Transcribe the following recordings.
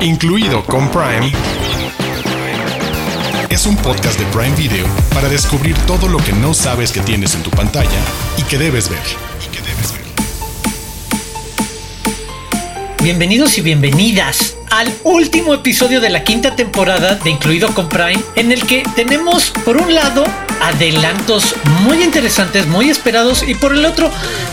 incluido con Prime, es un podcast de Prime Video para descubrir todo lo que no sabes que tienes en tu pantalla y que debes ver. Bienvenidos y bienvenidas al último episodio de la quinta temporada de Incluido con Prime, en el que tenemos por un lado adelantos muy interesantes, muy esperados y por el otro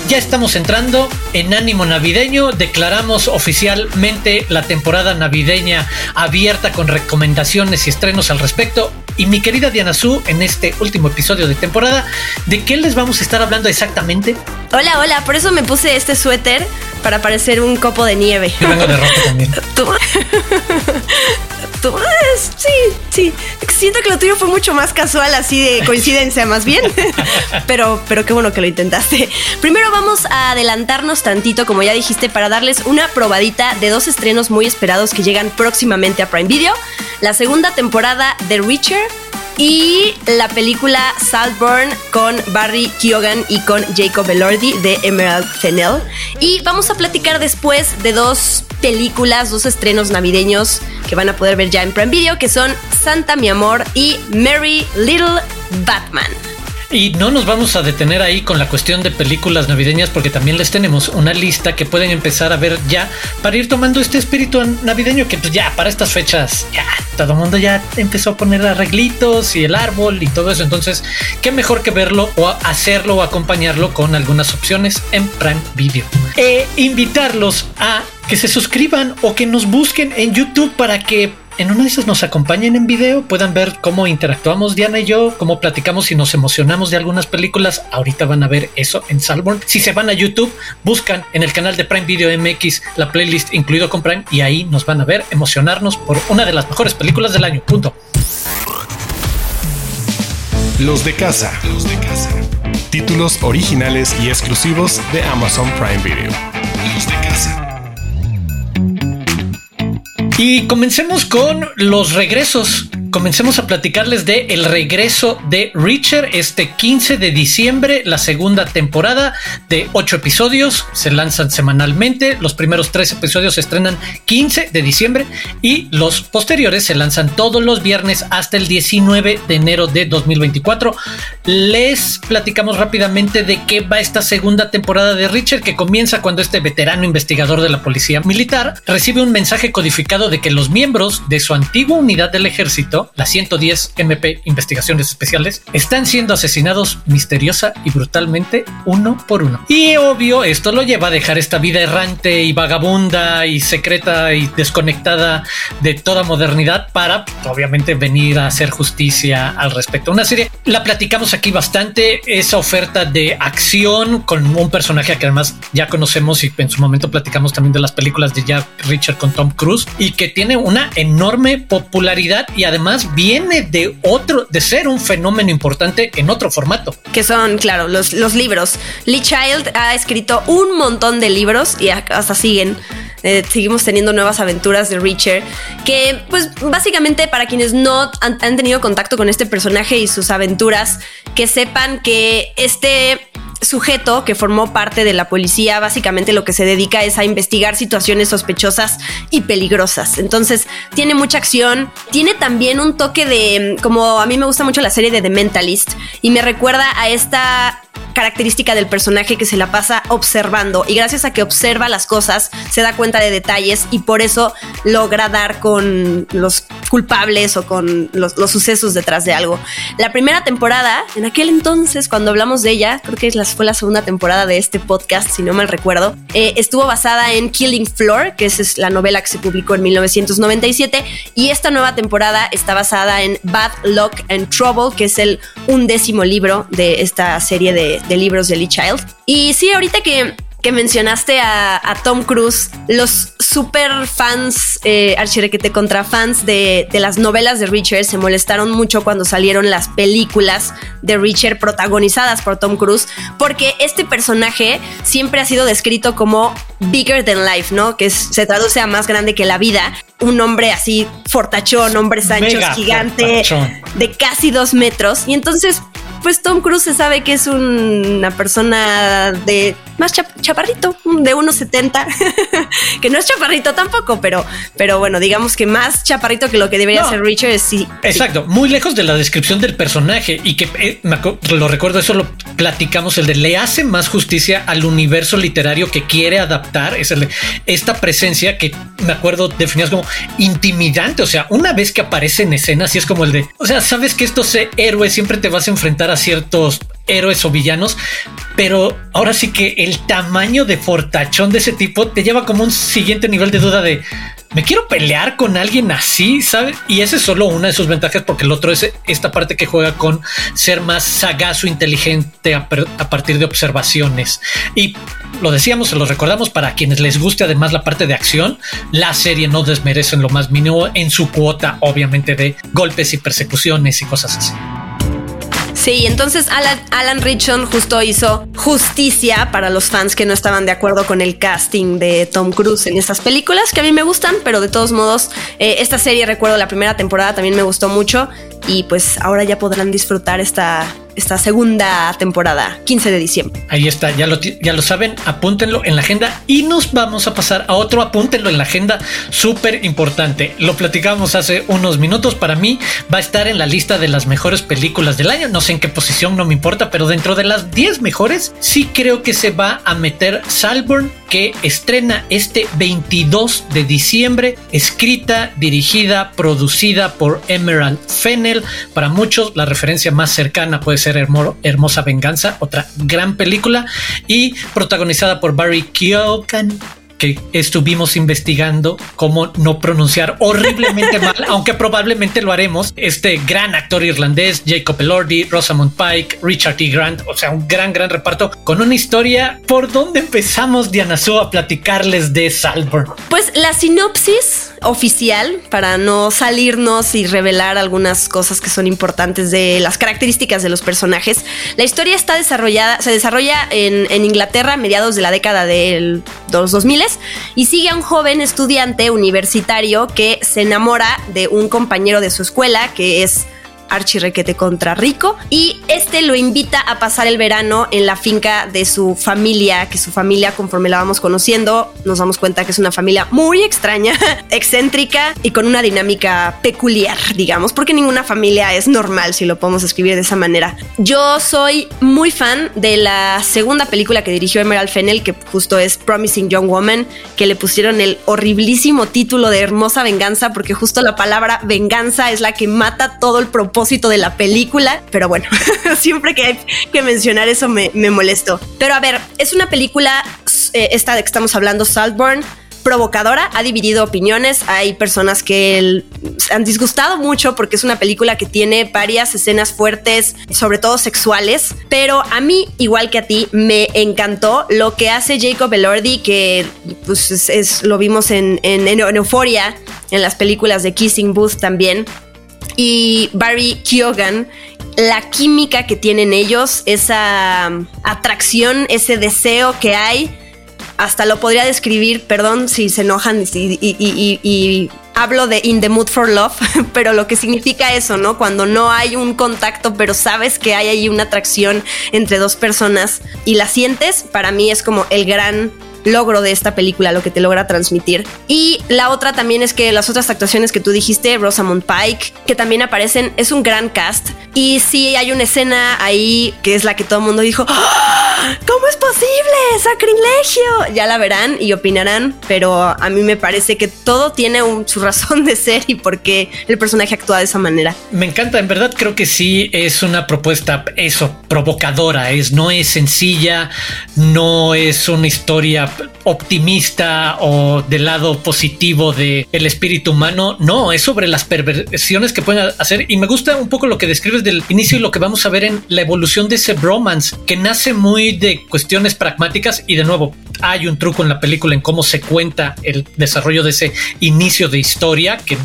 ya estamos entrando en ánimo navideño, declaramos oficialmente la temporada navideña abierta con recomendaciones y estrenos al respecto. Y mi querida Diana Su, en este último episodio de temporada, ¿de qué les vamos a estar hablando exactamente? Hola, hola, por eso me puse este suéter para parecer un copo de nieve. Yo vengo de rojo también. ¿Tú? ¿Tú? Sí, sí. Siento que lo tuyo fue mucho más casual, así de coincidencia más bien. Pero, pero qué bueno que lo intentaste. Primero vamos a adelantarnos tantito, como ya dijiste, para darles una probadita de dos estrenos muy esperados que llegan próximamente a Prime Video. La segunda temporada de Reacher y la película Saltburn con Barry Keoghan y con Jacob Elordi de Emerald Fennell. Y vamos a platicar después de dos películas, dos estrenos navideños que van a poder ver ya en Prime Video, que son Santa Mi Amor y Merry Little Batman. Y no nos vamos a detener ahí con la cuestión de películas navideñas porque también les tenemos una lista que pueden empezar a ver ya para ir tomando este espíritu navideño que pues ya para estas fechas ya todo el mundo ya empezó a poner arreglitos y el árbol y todo eso. Entonces, qué mejor que verlo o hacerlo o acompañarlo con algunas opciones en Prime Video. E invitarlos a que se suscriban o que nos busquen en YouTube para que en una de esas nos acompañen en video, puedan ver cómo interactuamos Diana y yo, cómo platicamos y nos emocionamos de algunas películas. Ahorita van a ver eso en Salborn. Si se van a YouTube, buscan en el canal de Prime Video MX la playlist incluido con Prime y ahí nos van a ver emocionarnos por una de las mejores películas del año. Punto. Los de casa. Los de casa. Títulos originales y exclusivos de Amazon Prime Video. Los de casa. Y comencemos con los regresos. Comencemos a platicarles de el regreso de Richard este 15 de diciembre, la segunda temporada de ocho episodios. Se lanzan semanalmente. Los primeros tres episodios se estrenan 15 de diciembre y los posteriores se lanzan todos los viernes hasta el 19 de enero de 2024. Les platicamos rápidamente de qué va esta segunda temporada de Richard que comienza cuando este veterano investigador de la policía militar recibe un mensaje codificado de que los miembros de su antigua unidad del ejército la 110 MP Investigaciones Especiales, están siendo asesinados misteriosa y brutalmente uno por uno. Y obvio, esto lo lleva a dejar esta vida errante y vagabunda y secreta y desconectada de toda modernidad para, obviamente, venir a hacer justicia al respecto. Una serie, la platicamos aquí bastante, esa oferta de acción con un personaje que además ya conocemos y en su momento platicamos también de las películas de Jack Richard con Tom Cruise y que tiene una enorme popularidad y además viene de otro, de ser un fenómeno importante en otro formato. Que son, claro, los, los libros. Lee Child ha escrito un montón de libros y hasta siguen. Eh, seguimos teniendo nuevas aventuras de Richard, que pues básicamente para quienes no han, han tenido contacto con este personaje y sus aventuras, que sepan que este sujeto que formó parte de la policía básicamente lo que se dedica es a investigar situaciones sospechosas y peligrosas. Entonces tiene mucha acción, tiene también un toque de, como a mí me gusta mucho la serie de The Mentalist y me recuerda a esta característica del personaje que se la pasa observando y gracias a que observa las cosas se da cuenta de detalles y por eso logra dar con los culpables o con los, sucesos detrás de algo. La primera temporada, en aquel entonces cuando hablamos de ella, creo que fue la segunda temporada de este podcast, si no mal recuerdo, eh, estuvo basada en Killing Floor, que es la novela que se publicó en 1997 y esta nueva temporada está basada en Bad Luck and Trouble, que es el undécimo libro de esta serie de, de libros de Lee Child. Y sí, ahorita que que mencionaste a, Tom Cruise, los super fans, eh, archirequete contra fans de, de, las novelas de Richard se molestaron mucho cuando salieron las películas de Richard protagonizadas por Tom Cruise, porque este personaje siempre ha sido descrito como bigger than life, ¿no? Que se traduce a más grande que la vida. Un hombre así, fortachón, hombres anchos, gigante, de casi dos metros. Y entonces pues Tom Cruise se sabe que es una persona de más chaparrito, de 1,70, que no es chaparrito tampoco, pero, pero bueno, digamos que más chaparrito que lo que debería ser Richard es sí. Exacto, muy lejos de la descripción del personaje y que eh, lo recuerdo, eso lo platicamos, el de le hace más justicia al universo literario que quiere adaptar, es el, esta presencia que me acuerdo definías como intimidante, o sea, una vez que aparece en escena, así es como el de, o sea, sabes que estos héroes siempre te vas a enfrentar a ciertos héroes o villanos, pero ahora sí que el tamaño de fortachón de ese tipo te lleva como un siguiente nivel de duda de me quiero pelear con alguien así, ¿sabes? Y ese es solo una de sus ventajas porque el otro es esta parte que juega con ser más sagaz o inteligente a, partir de observaciones. Y lo decíamos, se lo recordamos para quienes les guste además la parte de acción, la serie no desmerece en lo más mínimo en su cuota, obviamente, de golpes y persecuciones y cosas así. Sí, entonces Alan, Alan Richon justo hizo justicia para los fans que no estaban de acuerdo con el casting de Tom Cruise en estas películas, que a mí me gustan, pero de todos modos, eh, esta serie, recuerdo la primera temporada, también me gustó mucho y pues ahora ya podrán disfrutar esta, esta segunda temporada, 15 de diciembre. Ahí está, ya lo, ya lo saben, apúntenlo en la agenda y nos vamos a pasar a otro, apúntenlo en la agenda, súper importante. Lo platicamos hace unos minutos, para mí va a estar en la lista de las mejores películas del año, no sé en qué posición, no me importa, pero dentro de las 10 mejores, sí creo que se va a meter Salburn, que estrena este 22 de diciembre, escrita, dirigida, producida por Emerald Fennel. Para muchos, la referencia más cercana puede ser Hermosa Venganza, otra gran película, y protagonizada por Barry Keoghan que estuvimos investigando cómo no pronunciar horriblemente mal, aunque probablemente lo haremos. Este gran actor irlandés, Jacob Elordi, Rosamund Pike, Richard E. Grant, o sea, un gran, gran reparto con una historia. ¿Por dónde empezamos, Diana Su, a platicarles de Salborn? Pues la sinopsis oficial, para no salirnos y revelar algunas cosas que son importantes de las características de los personajes. La historia está desarrollada, se desarrolla en, en Inglaterra a mediados de la década de los 2000 y sigue a un joven estudiante universitario que se enamora de un compañero de su escuela que es archirrequete contra rico y este lo invita a pasar el verano en la finca de su familia, que su familia conforme la vamos conociendo nos damos cuenta que es una familia muy extraña, excéntrica y con una dinámica peculiar, digamos, porque ninguna familia es normal si lo podemos escribir de esa manera. Yo soy muy fan de la segunda película que dirigió Emerald Fennel, que justo es Promising Young Woman, que le pusieron el horriblísimo título de Hermosa Venganza, porque justo la palabra venganza es la que mata todo el propósito de la película, pero bueno, siempre que hay que mencionar eso me, me molesto. Pero a ver, es una película, eh, esta de que estamos hablando, Saltburn, provocadora, ha dividido opiniones. Hay personas que han disgustado mucho porque es una película que tiene varias escenas fuertes, sobre todo sexuales. Pero a mí, igual que a ti, me encantó lo que hace Jacob Elordi, que pues, es, lo vimos en, en, en Euphoria, en las películas de Kissing Booth también y Barry Keoghan, la química que tienen ellos, esa atracción, ese deseo que hay, hasta lo podría describir, perdón si se enojan y, hablo de in the mood for love, pero lo que significa eso, ¿no? Cuando no hay un contacto, pero sabes que hay ahí una atracción entre dos personas y la sientes, para mí es como el gran logro de esta película, lo que te logra transmitir. Y la otra también es que las otras actuaciones que tú dijiste, Rosamund Pike, que también aparecen, es un gran cast. Y sí hay una escena ahí que es la que todo el mundo dijo, ¡Ah! ¿cómo es posible? ¡Sacrilegio! Ya la verán y opinarán, pero a mí me parece que todo tiene su razón de ser y por qué el personaje actúa de esa manera. Me encanta, en verdad creo que sí es una propuesta, eso, provocadora, es, no es sencilla, no es una historia optimista o del lado positivo del el espíritu humano. No, es sobre las perversiones que pueden hacer. Y me gusta un poco lo que describes del inicio y lo que vamos a ver en la evolución de ese bromance, que nace muy de cuestiones pragmáticas. Y de nuevo, hay un truco en la película en cómo se cuenta el desarrollo de ese inicio de historia que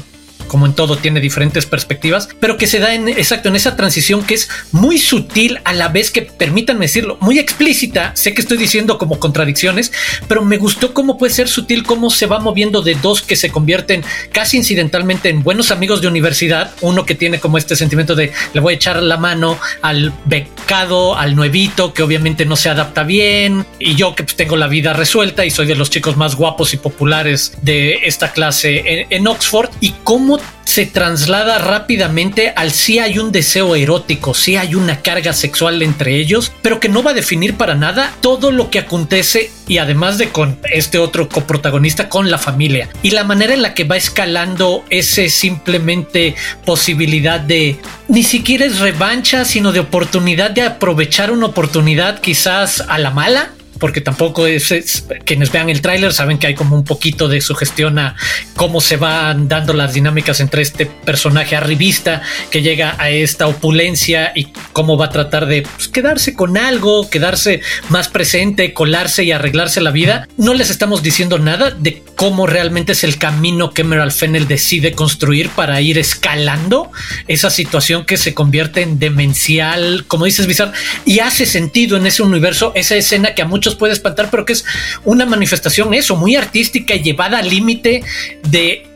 como en todo tiene diferentes perspectivas, pero que se da en exacto en esa transición que es muy sutil a la vez que permítanme decirlo, muy explícita. Sé que estoy diciendo como contradicciones, pero me gustó cómo puede ser sutil, cómo se va moviendo de dos que se convierten casi incidentalmente en buenos amigos de universidad. Uno que tiene como este sentimiento de le voy a echar la mano al becado, al nuevito, que obviamente no se adapta bien, y yo que pues, tengo la vida resuelta y soy de los chicos más guapos y populares de esta clase en, Oxford, y cómo se traslada rápidamente al si hay un deseo erótico, si hay una carga sexual entre ellos, pero que no va a definir para nada todo lo que acontece y además de con este otro coprotagonista con la familia. Y la manera en la que va escalando ese simplemente posibilidad de ni siquiera es revancha, sino de oportunidad de aprovechar una oportunidad quizás a la mala porque tampoco es, quienes vean el tráiler saben que hay como un poquito de sugestión a cómo se van dando las dinámicas entre este personaje arribista que llega a esta opulencia y cómo va a tratar de pues, quedarse con algo, quedarse más presente, colarse y arreglarse la vida. No les estamos diciendo nada de cómo realmente es el camino que Emerald Fennel decide construir para ir escalando esa situación que se convierte en demencial, como dices, Bizarre, y hace sentido en ese universo esa escena que a muchos puede espantar, pero que es una manifestación eso, muy artística llevada al límite de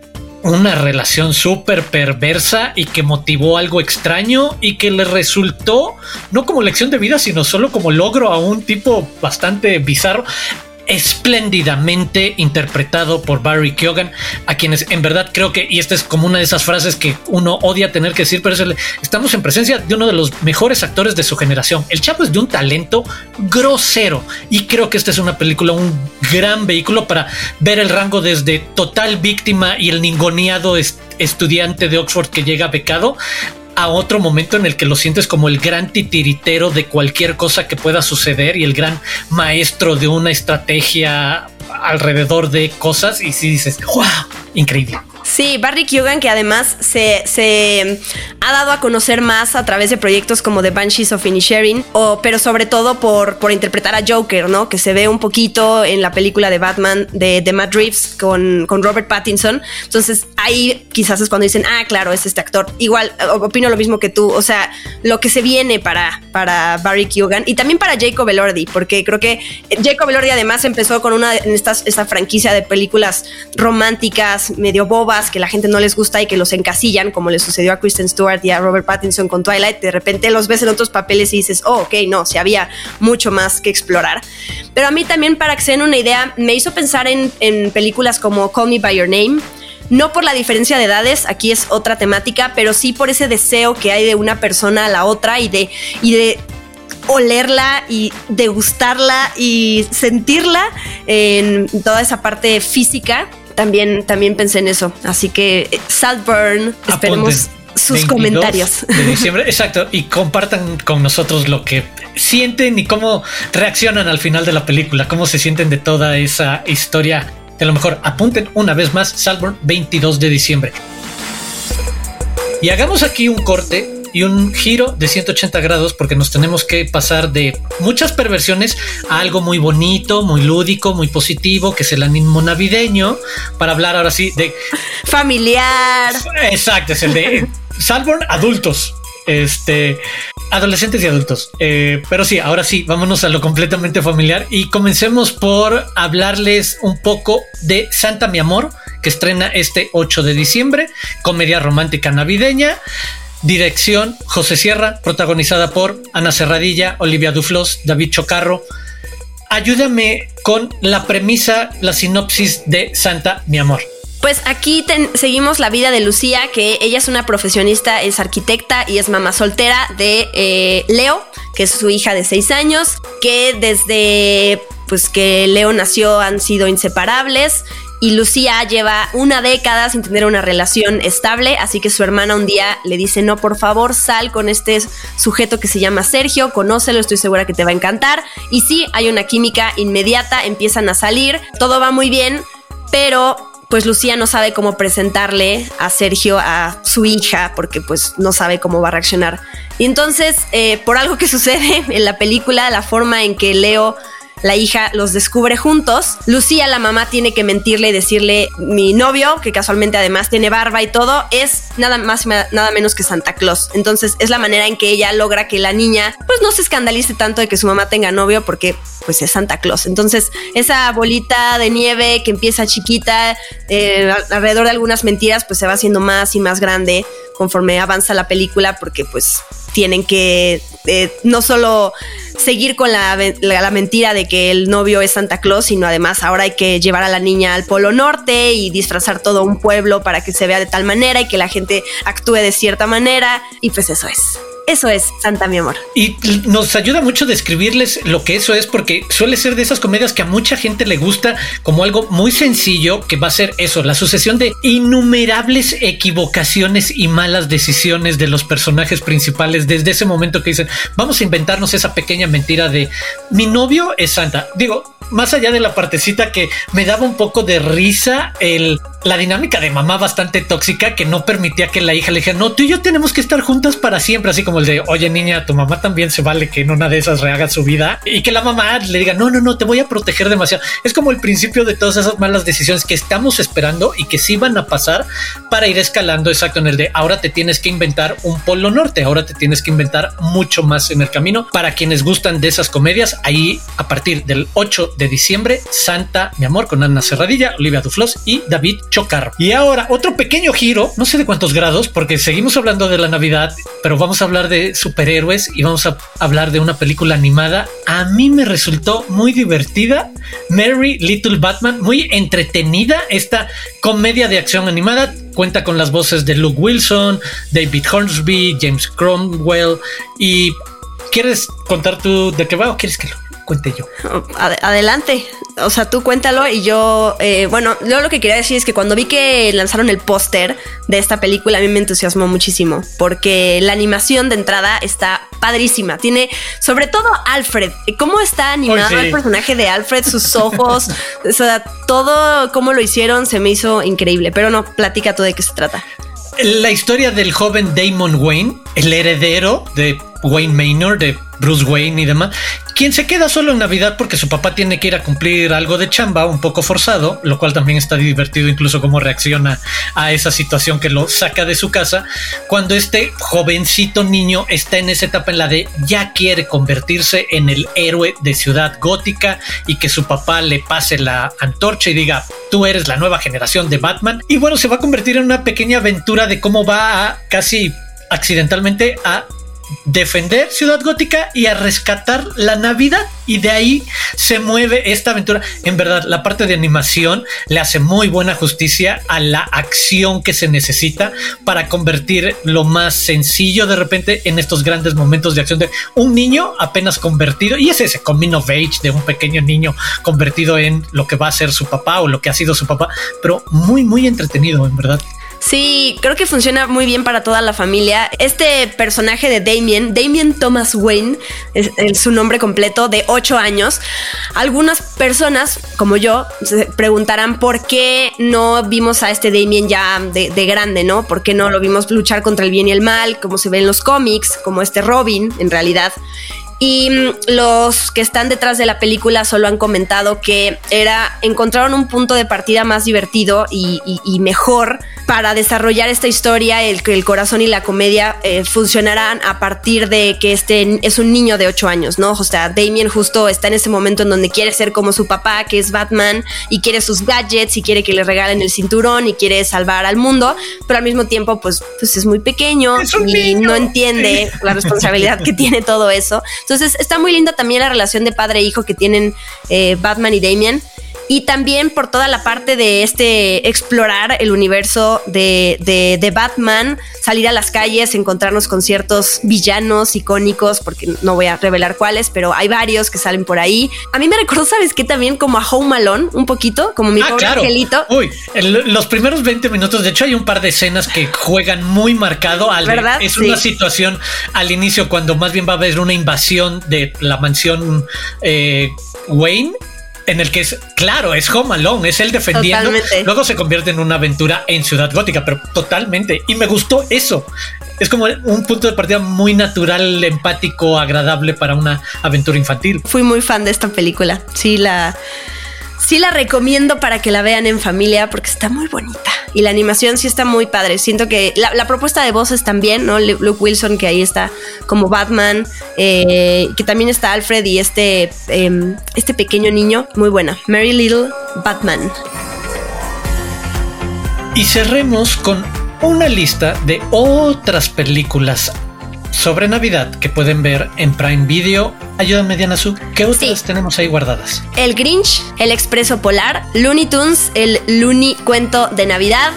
una relación súper perversa y que motivó algo extraño y que le resultó no como lección de vida, sino solo como logro a un tipo bastante bizarro espléndidamente interpretado por Barry Keoghan, a quienes en verdad creo que, y esta es como una de esas frases que uno odia tener que decir, pero es el, estamos en presencia de uno de los mejores actores de su generación. El Chapo es de un talento grosero y creo que esta es una película, un gran vehículo para ver el rango desde total víctima y el ningoneado estudiante de Oxford que llega becado a otro momento en el que lo sientes como el gran titiritero de cualquier cosa que pueda suceder y el gran maestro de una estrategia alrededor de cosas y si dices, wow, increíble. Sí, Barry Keoghan, que además se, ha dado a conocer más a través de proyectos como The Banshees of Inisherin, o, pero sobre todo por, por interpretar a Joker, ¿no? Que se ve un poquito en la película de Batman de, de Matt Reeves con, con Robert Pattinson. Entonces ahí quizás es cuando dicen, ah, claro, es este actor. Igual, opino lo mismo que tú. O sea, lo que se viene para, para Barry Keoghan y también para Jacob Elordi, porque creo que Jacob Elordi además empezó con una esta, esta franquicia de películas románticas, medio que la gente no les gusta y que los encasillan, como le sucedió a Kristen Stewart y a Robert Pattinson con Twilight, de repente los ves en otros papeles y dices, oh, ok, no, si había mucho más que explorar. Pero a mí también, para que se den una idea, me hizo pensar en, en películas como Call Me By Your Name, no por la diferencia de edades, aquí es otra temática, pero sí por ese deseo que hay de una persona a la otra y de, y de olerla y degustarla y sentirla en toda esa parte física también, también pensé en eso. Así que eh, Saltburn, esperemos sus comentarios. De diciembre, exacto, y compartan con nosotros lo que sienten y cómo reaccionan al final de la película, cómo se sienten de toda esa historia. De lo mejor, apunten una vez más Saltburn 22 de diciembre. Y hagamos aquí un corte y un giro de 180 grados porque nos tenemos que pasar de muchas perversiones a algo muy bonito, muy lúdico, muy positivo, que es el ánimo navideño, para hablar ahora sí de... Familiar. Exacto, es el de Salborn adultos. Este, adolescentes y adultos. Eh, pero sí, ahora sí, vámonos a lo completamente familiar y comencemos por hablarles un poco de Santa Mi Amor, que estrena este 8 de diciembre, comedia romántica navideña. Dirección José Sierra, protagonizada por Ana Serradilla, Olivia Duflos, David Chocarro. Ayúdame con la premisa, la sinopsis de Santa, mi amor. Pues aquí seguimos la vida de Lucía, que ella es una profesionista, es arquitecta y es mamá soltera de eh, Leo, que es su hija de seis años, que desde pues que Leo nació han sido inseparables y Lucía lleva una década sin tener una relación estable, así que su hermana un día le dice, no, por favor, sal con este sujeto que se llama Sergio, conócelo, estoy segura que te va a encantar. Y sí, hay una química inmediata, empiezan a salir, todo va muy bien, pero pues Lucía no sabe cómo presentarle a Sergio a su hija porque pues no sabe cómo va a reaccionar. Y entonces, eh, por algo que sucede en la película, la forma en que Leo la hija los descubre juntos. Lucía, la mamá, tiene que mentirle y decirle, mi novio, que casualmente además tiene barba y todo, es nada más, nada menos que Santa Claus. Entonces es la manera en que ella logra que la niña pues no se escandalice tanto de que su mamá tenga novio porque pues es Santa Claus. Entonces esa bolita de nieve que empieza chiquita eh, alrededor de algunas mentiras pues se va haciendo más y más grande conforme avanza la película porque pues tienen que eh, no solo seguir con la, la, mentira de que el novio es Santa Claus, sino además ahora hay que llevar a la niña al Polo Norte y disfrazar todo un pueblo para que se vea de tal manera y que la gente actúe de cierta manera. Y pues eso es. Eso es Santa mi amor. Y nos ayuda mucho describirles lo que eso es porque suele ser de esas comedias que a mucha gente le gusta como algo muy sencillo que va a ser eso, la sucesión de innumerables equivocaciones y malas decisiones de los personajes principales desde ese momento que dicen, vamos a inventarnos esa pequeña mentira de mi novio es Santa. Digo, más allá de la partecita que me daba un poco de risa el la dinámica de mamá bastante tóxica que no permitía que la hija le dijera, no, tú y yo tenemos que estar juntas para siempre, así como el de, oye niña, tu mamá también se vale que en una de esas rehaga su vida y que la mamá le diga, no, no, no, te voy a proteger demasiado. Es como el principio de todas esas malas decisiones que estamos esperando y que sí van a pasar para ir escalando exacto en el de, ahora te tienes que inventar un polo norte, ahora te tienes que inventar mucho más en el camino. Para quienes gustan de esas comedias, ahí a partir del 8 de diciembre, Santa, mi amor, con Ana Cerradilla, Olivia Duflos y David chocar. Y ahora otro pequeño giro, no sé de cuántos grados, porque seguimos hablando de la Navidad, pero vamos a hablar de superhéroes y vamos a hablar de una película animada. A mí me resultó muy divertida, Mary Little Batman, muy entretenida esta comedia de acción animada. Cuenta con las voces de Luke Wilson, David Hornsby, James Cromwell y ¿Quieres contar tú de qué va o quieres que lo cuente yo. Adelante. O sea, tú cuéntalo y yo, eh, bueno, yo lo que quería decir es que cuando vi que lanzaron el póster de esta película, a mí me entusiasmó muchísimo, porque la animación de entrada está padrísima. Tiene, sobre todo, Alfred. ¿Cómo está animado el personaje de Alfred? Sus ojos, o sea, todo cómo lo hicieron se me hizo increíble. Pero no, platica tú de qué se trata. La historia del joven Damon Wayne, el heredero de Wayne Maynor, de Bruce Wayne y demás, quien se queda solo en Navidad porque su papá tiene que ir a cumplir algo de chamba un poco forzado, lo cual también está divertido incluso cómo reacciona a esa situación que lo saca de su casa, cuando este jovencito niño está en esa etapa en la de ya quiere convertirse en el héroe de ciudad gótica y que su papá le pase la antorcha y diga, tú eres la nueva generación de Batman. Y bueno, se va a convertir en una pequeña aventura de cómo va a casi accidentalmente a defender Ciudad Gótica y a rescatar la Navidad. Y de ahí se mueve esta aventura. En verdad, la parte de animación le hace muy buena justicia a la acción que se necesita para convertir lo más sencillo de repente en estos grandes momentos de acción de un niño apenas convertido. Y es ese coming of age de un pequeño niño convertido en lo que va a ser su papá o lo que ha sido su papá. Pero muy, muy entretenido, en verdad. Sí, creo que funciona muy bien para toda la familia. Este personaje de Damien, Damien Thomas Wayne, es, su nombre completo, de 8 años. Algunas personas, como yo, se preguntarán por qué no vimos a este Damien ya de, de grande, ¿no? ¿Por qué no lo vimos luchar contra el bien y el mal, como se ve en los cómics, como este Robin, en realidad? Y mm, los que están detrás de la película solo han comentado que era encontraron un punto de partida más divertido y, mejor para desarrollar esta historia, el que el corazón y la comedia eh, funcionarán a partir de que este es un niño de 8 años, ¿no? O sea, Damien justo está en ese momento en donde quiere ser como su papá, que es Batman, y quiere sus gadgets, y quiere que le regalen el cinturón, y quiere salvar al mundo, pero al mismo tiempo, pues, pues es muy pequeño y no entiende la responsabilidad que tiene todo eso. Entonces está muy linda también la relación de padre e hijo que tienen eh, Batman y Damien y también por toda la parte de este explorar el universo de, de, Batman, salir a las calles, encontrarnos con ciertos villanos icónicos, porque no voy a revelar cuáles, pero hay varios que salen por ahí. A mí me recuerdo, ¿sabes qué? También como a Home Alone, un poquito, como mi ah, pobre angelito. Uy, los primeros 20 minutos, de hecho hay un par de escenas que juegan muy marcado al... ¿verdad? Es una situación al inicio cuando más bien va a haber una invasión de la mansión eh, Wayne en el que es, claro, es Home Alone, es él defendiendo. Luego se convierte en una aventura en Ciudad Gótica, pero totalmente. Y me gustó eso. es como un punto de partida muy natural, empático, agradable para una aventura infantil. Fui muy fan de esta película. Sí, la, sí la recomiendo para que la vean en familia porque está muy bonita. Y la animación sí está muy padre. Siento que la, propuesta de voces también, ¿no? Luke Wilson, que ahí está como Batman, eh, que también está Alfred y este, em, este pequeño niño, muy buena. Mary Little Batman. Y cerremos con una lista de otras películas sobre Navidad que pueden ver en Prime Video. Ayúdame, Diana Su. ¿Qué otras tenemos ahí guardadas? El Grinch, El Expreso Polar, Looney Tunes, El Looney Cuento de Navidad,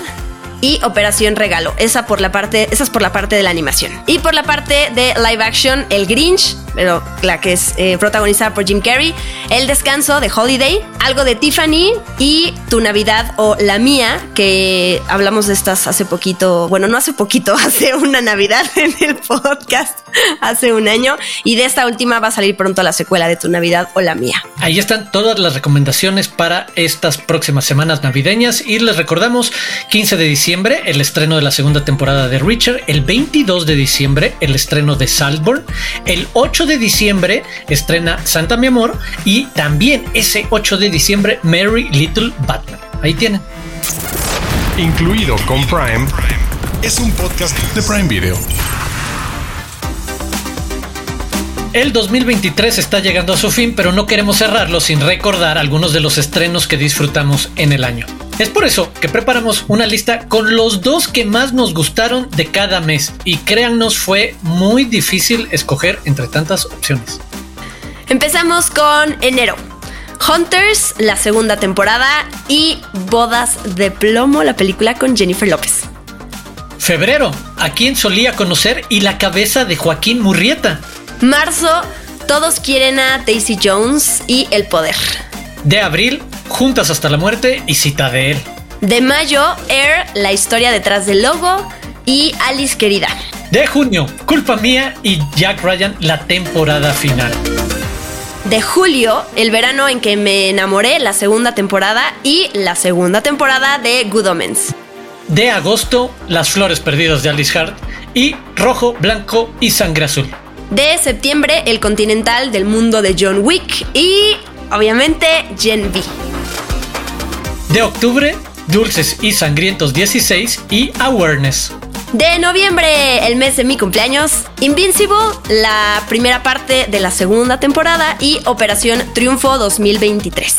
y Operación Regalo. Esa por la parte, esa es por la parte de la animación. Y por la parte de live action, El Grinch, pero la que es eh, protagonizada por Jim Carrey, El Descanso de Holiday, algo de Tiffany y Tu Navidad o La Mía, que hablamos de estas hace poquito, bueno, no hace poquito, hace una Navidad en el podcast, hace un año, y de esta última va a salir pronto la secuela de Tu Navidad o La Mía. Ahí están todas las recomendaciones para estas próximas semanas navideñas y les recordamos 15 de diciembre el estreno de la segunda temporada de Richard, el 22 de diciembre el estreno de Saltburn, el 8 de diciembre estrena Santa Mi Amor y también ese 8 de diciembre Mary Little Batman. Ahí tienen. Incluido con Prime, es un podcast de Prime Video. El 2023 está llegando a su fin, pero no queremos cerrarlo sin recordar algunos de los estrenos que disfrutamos en el año. Es por eso que preparamos una lista con los dos que más nos gustaron de cada mes y créannos fue muy difícil escoger entre tantas opciones. Empezamos con enero. Hunters, la segunda temporada y Bodas de Plomo, la película con Jennifer López. Febrero, a quien solía conocer y la cabeza de Joaquín Murrieta. Marzo, todos quieren a Daisy Jones y El Poder. De abril, Juntas hasta la muerte y Cita de él. De mayo, Air, la historia detrás del logo y Alice querida. De junio, Culpa Mía y Jack Ryan, la temporada final. De julio, el verano en que me enamoré, la segunda temporada y la segunda temporada de Good Omens. De agosto, Las Flores Perdidas de Alice Hart y Rojo, Blanco y Sangre Azul. De septiembre, El Continental del Mundo de John Wick y, obviamente, Gen V de octubre, Dulces y Sangrientos 16 y Awareness. De noviembre, el mes de mi cumpleaños, Invincible, la primera parte de la segunda temporada y Operación Triunfo 2023.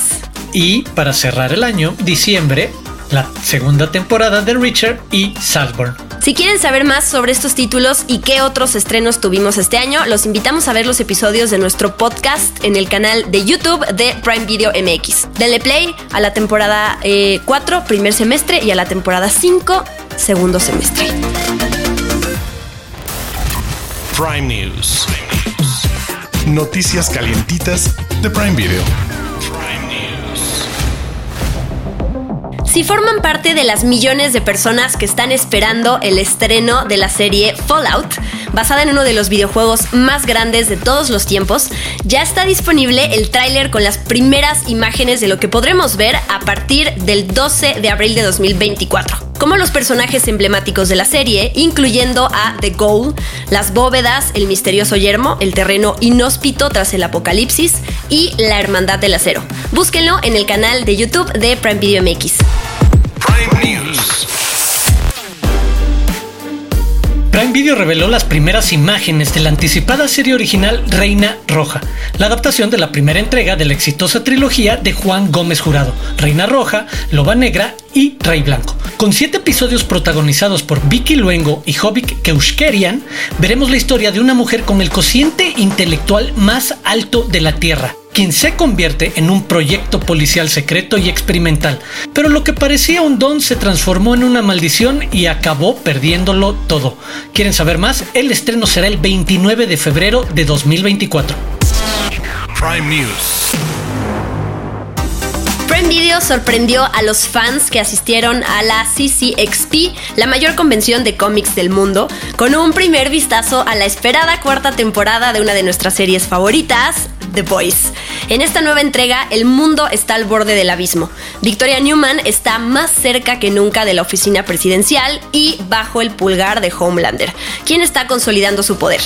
Y para cerrar el año, diciembre, la segunda temporada de Richard y Salborn. Si quieren saber más sobre estos títulos y qué otros estrenos tuvimos este año, los invitamos a ver los episodios de nuestro podcast en el canal de YouTube de Prime Video MX. Denle play a la temporada 4, eh, primer semestre, y a la temporada 5, segundo semestre. Prime News. Noticias calientitas de Prime Video. Si forman parte de las millones de personas que están esperando el estreno de la serie Fallout, basada en uno de los videojuegos más grandes de todos los tiempos, ya está disponible el tráiler con las primeras imágenes de lo que podremos ver a partir del 12 de abril de 2024 como los personajes emblemáticos de la serie, incluyendo a The Goal, las bóvedas, el misterioso yermo, el terreno inhóspito tras el apocalipsis y la Hermandad del Acero. Búsquenlo en el canal de YouTube de Prime Video MX. Prime News. Prime Video reveló las primeras imágenes de la anticipada serie original Reina Roja, la adaptación de la primera entrega de la exitosa trilogía de Juan Gómez Jurado, Reina Roja, Loba Negra y Rey Blanco. Con siete episodios protagonizados por Vicky Luengo y Jovic Keuskerian, veremos la historia de una mujer con el cociente intelectual más alto de la Tierra, quien se convierte en un proyecto policial secreto y experimental. Pero lo que parecía un don se transformó en una maldición y acabó perdiéndolo todo. ¿Quieren saber más? El estreno será el 29 de febrero de 2024. Prime News. Prime Video sorprendió a los fans que asistieron a la CCXP, la mayor convención de cómics del mundo, con un primer vistazo a la esperada cuarta temporada de una de nuestras series favoritas, The Voice. En esta nueva entrega, el mundo está al borde del abismo. Victoria Newman está más cerca que nunca de la oficina presidencial y bajo el pulgar de Homelander, quien está consolidando su poder.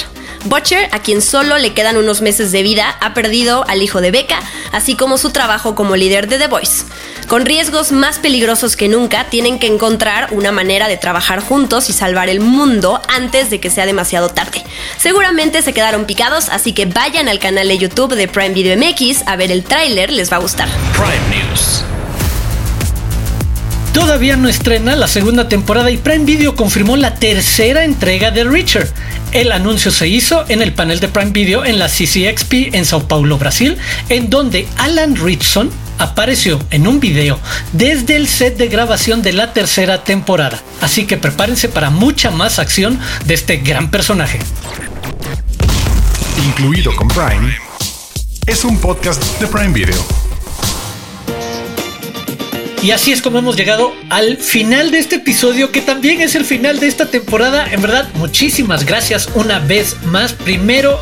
Butcher, a quien solo le quedan unos meses de vida, ha perdido al hijo de Becca, así como su trabajo como líder de The Voice. Con riesgos más peligrosos que nunca, tienen que encontrar una manera de trabajar juntos y salvar el mundo antes de que sea demasiado tarde. Seguramente se quedaron picados, así que vayan al canal de YouTube de Prime Video MX a ver el tráiler, les va a gustar. Prime News. Todavía no estrena la segunda temporada y Prime Video confirmó la tercera entrega de Richard. El anuncio se hizo en el panel de Prime Video en la CCXP en Sao Paulo, Brasil, en donde Alan Richson apareció en un video desde el set de grabación de la tercera temporada. Así que prepárense para mucha más acción de este gran personaje. Incluido con Prime. Es un podcast de Prime Video. Y así es como hemos llegado al final de este episodio, que también es el final de esta temporada. En verdad, muchísimas gracias una vez más. Primero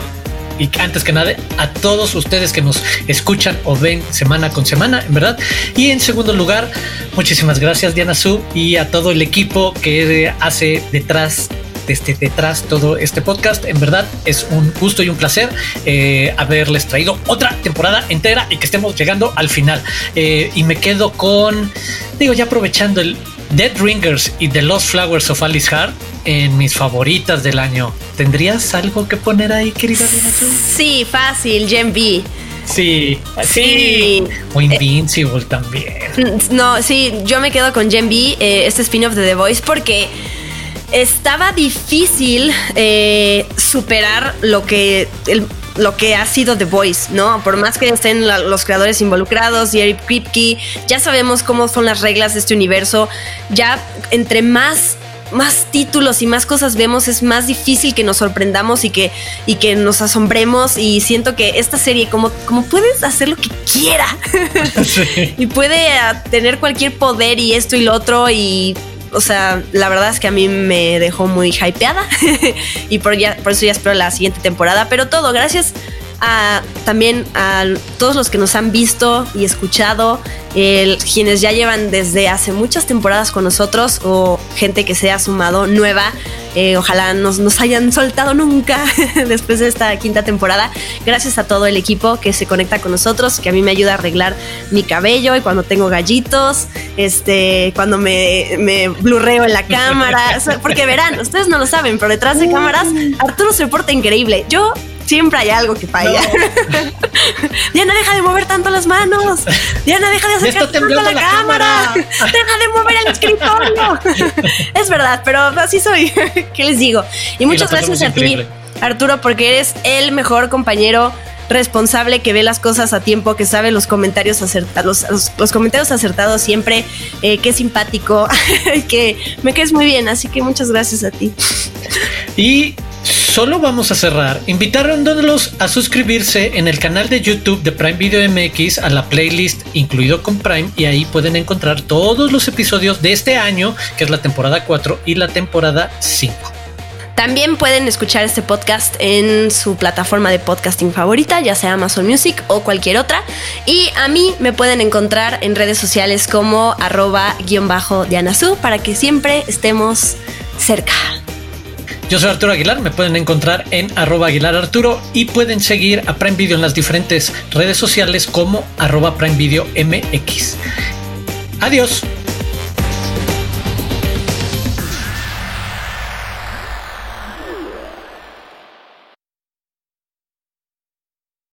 y antes que nada a todos ustedes que nos escuchan o ven semana con semana, en verdad. Y en segundo lugar, muchísimas gracias Diana Su y a todo el equipo que hace detrás desde detrás todo este podcast. En verdad es un gusto y un placer eh, haberles traído otra temporada entera y que estemos llegando al final. Eh, y me quedo con, digo, ya aprovechando el Dead Ringers y The Lost Flowers of Alice Hart en mis favoritas del año. ¿Tendrías algo que poner ahí, querida Sí, fácil, Gen B. Sí, sí. O Invincible también. No, sí, yo me quedo con Gen B, eh, este spin-off de The Voice, porque estaba difícil eh, superar lo que lo que ha sido The Voice, ¿no? Por más que estén los creadores involucrados, y Eric Kripke, ya sabemos cómo son las reglas de este universo. Ya entre más más títulos y más cosas vemos, es más difícil que nos sorprendamos y que, y que nos asombremos. Y siento que esta serie, como, como puedes hacer lo que quiera y puede tener cualquier poder y esto y lo otro, y o sea, la verdad es que a mí me dejó muy hypeada y por, eso ya espero la siguiente temporada. Pero todo, gracias a, también a todos los que nos han visto y escuchado, quienes ya llevan desde hace muchas temporadas con nosotros o gente que se ha sumado nueva. Eh, ojalá nos, nos hayan soltado nunca después de esta quinta temporada. Gracias a todo el equipo que se conecta con nosotros, que a mí me ayuda a arreglar mi cabello y cuando tengo gallitos, este, cuando me, me blurreo en la cámara. Porque verán, ustedes no lo saben, pero detrás de cámaras Arturo se porta increíble. Yo siempre hay algo que falla. Diana, deja de mover tanto las manos. Diana, deja de acercar tanto la, la cámara. deja de mover el escritorio. es verdad, pero así soy. ¿Qué les digo? Y muchas gracias a ti, Arturo, porque eres el mejor compañero responsable que ve las cosas a tiempo, que sabe los comentarios acertados, los, comentarios acertados siempre, eh, que es simpático, que me quedes muy bien, así que muchas gracias a ti. Y solo vamos a cerrar invitándolos a suscribirse en el canal de YouTube de Prime Video MX a la playlist incluido con Prime y ahí pueden encontrar todos los episodios de este año, que es la temporada 4 y la temporada 5. También pueden escuchar este podcast en su plataforma de podcasting favorita, ya sea Amazon Music o cualquier otra. Y a mí me pueden encontrar en redes sociales como arroba guion bajo Dianazú para que siempre estemos cerca. Yo soy Arturo Aguilar, me pueden encontrar en arroba Aguilar Arturo y pueden seguir a Prime Video en las diferentes redes sociales como arroba Prime Video MX. Adiós.